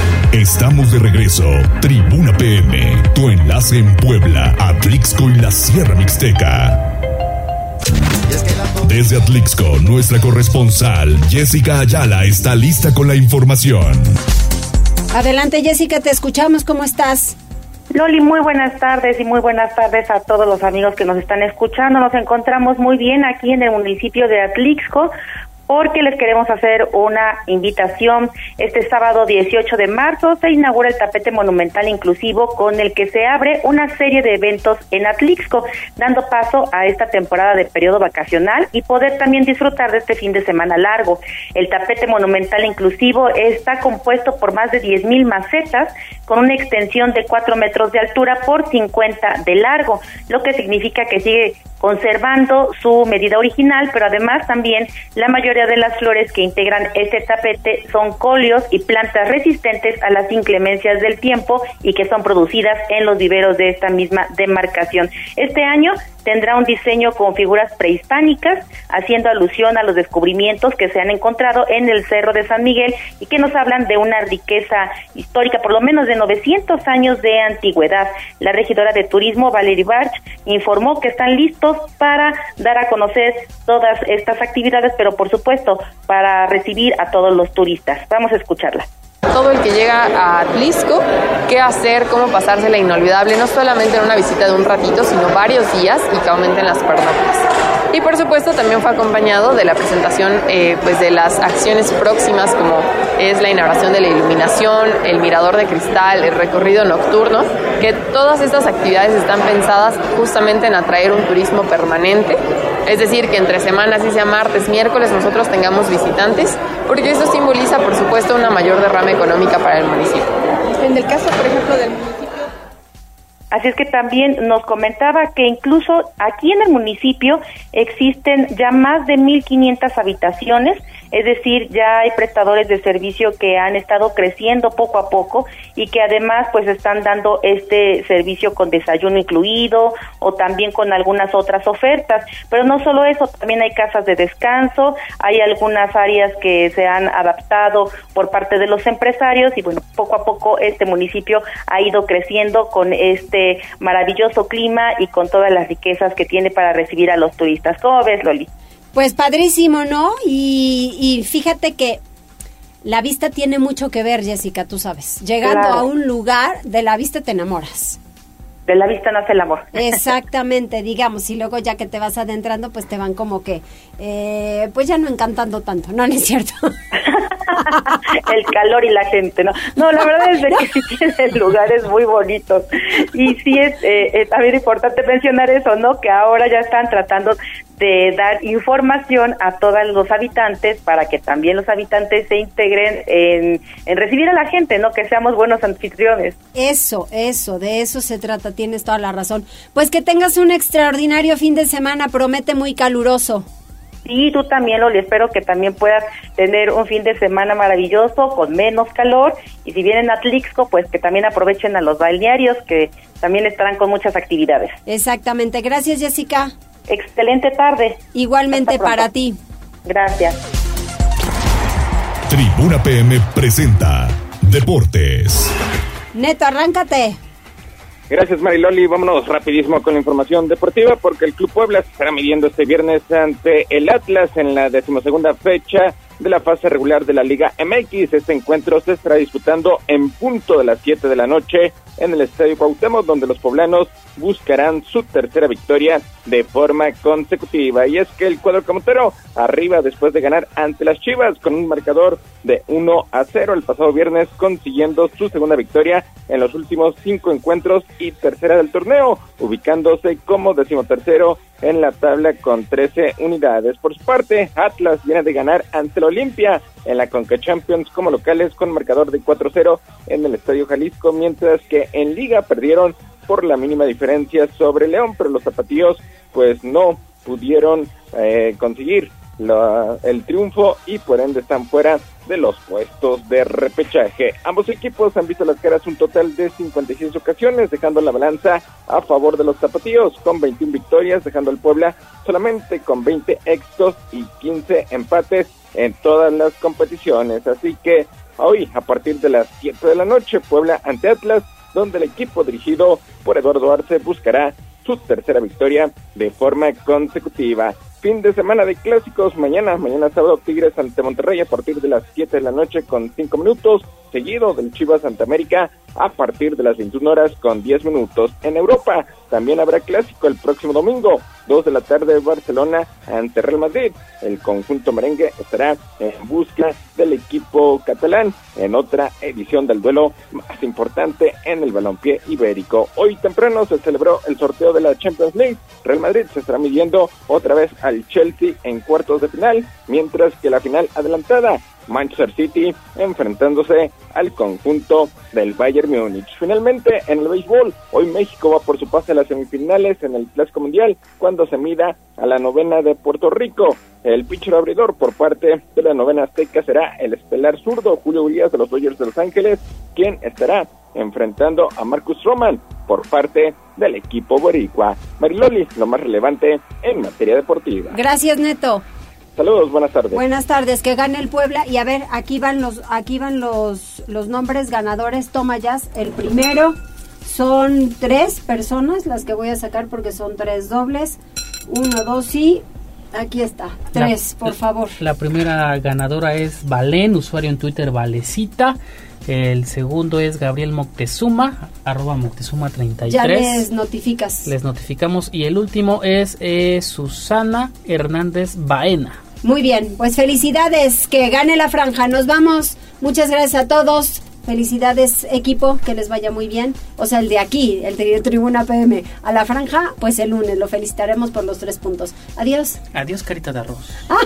Estamos de regreso. Tribuna PM, tu enlace en Puebla, Atlixco y la Sierra Mixteca. Desde Atlixco, nuestra corresponsal Jessica Ayala está lista con la información. Adelante, Jessica, te escuchamos. ¿Cómo estás? Loli, muy buenas tardes y muy buenas tardes a todos los amigos que nos están escuchando. Nos encontramos muy bien aquí en el municipio de Atlixco porque les queremos hacer una invitación. Este sábado 18 de marzo se inaugura el tapete monumental inclusivo con el que se abre una serie de eventos en Atlixco, dando paso a esta temporada de periodo vacacional y poder también disfrutar de este fin de semana largo. El tapete monumental inclusivo está compuesto por más de 10 mil macetas con una extensión de 4 metros de altura por 50 de largo, lo que significa que sigue conservando su medida original, pero además también la mayoría de las flores que integran este tapete son colios y plantas resistentes a las inclemencias del tiempo y que son producidas en los viveros de esta misma demarcación. Este año tendrá un diseño con figuras prehispánicas, haciendo alusión a los descubrimientos que se han encontrado en el Cerro de San Miguel y que nos hablan de una riqueza histórica, por lo menos de 900 años de antigüedad. La regidora de Turismo, Valerie Barch, informó que están listos para dar a conocer todas estas actividades, pero por supuesto para recibir a todos los turistas. Vamos a escucharla todo el que llega a Atlisco, qué hacer, cómo pasarse la inolvidable, no solamente en una visita de un ratito, sino varios días y que aumenten las pernoctas. Y por supuesto también fue acompañado de la presentación eh, pues de las acciones próximas como es la inauguración de la iluminación, el mirador de cristal, el recorrido nocturno, que todas estas actividades están pensadas justamente en atraer un turismo permanente, es decir, que entre semanas, y sea martes, miércoles, nosotros tengamos visitantes, porque eso simboliza por supuesto una mayor derrama económica para el municipio. En el caso, por ejemplo, del Así es que también nos comentaba que incluso aquí en el municipio existen ya más de 1.500 habitaciones es decir, ya hay prestadores de servicio que han estado creciendo poco a poco y que además pues están dando este servicio con desayuno incluido o también con algunas otras ofertas. Pero no solo eso, también hay casas de descanso, hay algunas áreas que se han adaptado por parte de los empresarios y bueno, poco a poco este municipio ha ido creciendo con este maravilloso clima y con todas las riquezas que tiene para recibir a los turistas. ¿Cómo ves, Loli? Pues padrísimo, ¿no? Y, fíjate que la vista tiene mucho que ver, Jessica, tú sabes. Llegando a un lugar, de la vista te enamoras. De la vista nace el amor. Exactamente, digamos, y luego ya que te vas adentrando, pues te van como que, eh, pues ya no encantando tanto, ¿no? ¿No es cierto? el calor y la gente, ¿no? No, la verdad es que sí tienen lugares muy bonitos. Y sí es eh, también importante mencionar eso, ¿no? Que ahora ya están tratando de dar información a todos los habitantes para que también los habitantes se integren en, en, recibir a la gente, ¿no? Que seamos buenos anfitriones. Eso, eso, de eso se trata, tienes toda la razón. Pues que tengas un extraordinario fin de semana, promete muy caluroso. Sí, tú también, Loli, espero que también puedas tener un fin de semana maravilloso, con menos calor, y si vienen a Tlixco, pues que también aprovechen a los balnearios, que también estarán con muchas actividades. Exactamente, gracias Jessica. Excelente tarde. Igualmente para ti. Gracias. Tribuna PM presenta Deportes. Neto, arráncate. Gracias Mariloli, vámonos rapidísimo con la información deportiva porque el Club Puebla se estará midiendo este viernes ante el Atlas en la decimosegunda fecha de la fase regular de la Liga MX. Este encuentro se estará disputando en punto de las 7 de la noche en el Estadio Cuauhtémoc, donde los poblanos buscarán su tercera victoria de forma consecutiva. Y es que el cuadro camotero arriba después de ganar ante las Chivas con un marcador de 1 a 0 el pasado viernes, consiguiendo su segunda victoria en los últimos cinco encuentros y tercera del torneo, ubicándose como decimotercero en la tabla con 13 unidades. Por su parte, Atlas viene de ganar ante el Olimpia en la Conca Champions como locales con marcador de 4-0 en el Estadio Jalisco, mientras que en Liga perdieron por la mínima diferencia sobre León, pero los zapatillos pues no pudieron eh, conseguir el triunfo y por ende están fuera de los puestos de repechaje. Ambos equipos han visto las caras un total de 56 ocasiones, dejando la balanza a favor de los zapatillos con 21 victorias, dejando al Puebla solamente con 20 éxitos y 15 empates en todas las competiciones. Así que hoy, a partir de las 7 de la noche, Puebla ante Atlas, donde el equipo dirigido por Eduardo Arce buscará su tercera victoria de forma consecutiva. Fin de semana de clásicos, mañana, mañana sábado Tigres ante Monterrey a partir de las 7 de la noche con 5 minutos, seguido del Chivas Santa América a partir de las 21 horas con 10 minutos en Europa. También habrá clásico el próximo domingo, 2 de la tarde Barcelona ante Real Madrid. El conjunto merengue estará en busca del equipo catalán en otra edición del duelo más importante en el balompié ibérico. Hoy temprano se celebró el sorteo de la Champions League. Real Madrid se estará midiendo otra vez al Chelsea en cuartos de final, mientras que la final adelantada Manchester City enfrentándose al conjunto del Bayern Múnich. Finalmente, en el béisbol, hoy México va por su pase a las semifinales en el Clásico Mundial cuando se mida a la novena de Puerto Rico. El pitcher abridor por parte de la novena azteca será el estelar zurdo Julio Urias de los Dodgers de Los Ángeles, quien estará enfrentando a Marcus Roman por parte del equipo boricua. Mariloli, lo más relevante en materia deportiva. Gracias, Neto. Saludos, buenas tardes. Buenas tardes, que gane el Puebla y a ver, aquí van los aquí van los los nombres ganadores, toma ya el primero son tres personas las que voy a sacar porque son tres dobles. Uno, dos y aquí está. Tres, por favor. La primera ganadora es Valen, usuario en Twitter Valecita. El segundo es Gabriel Moctezuma, arroba Moctezuma33. Ya les notificas. Les notificamos. Y el último es eh, Susana Hernández Baena. Muy bien, pues felicidades, que gane la franja. Nos vamos. Muchas gracias a todos. Felicidades equipo, que les vaya muy bien. O sea, el de aquí, el de Tribuna PM. A la franja, pues el lunes lo felicitaremos por los tres puntos. Adiós. Adiós, carita de arroz. Ah.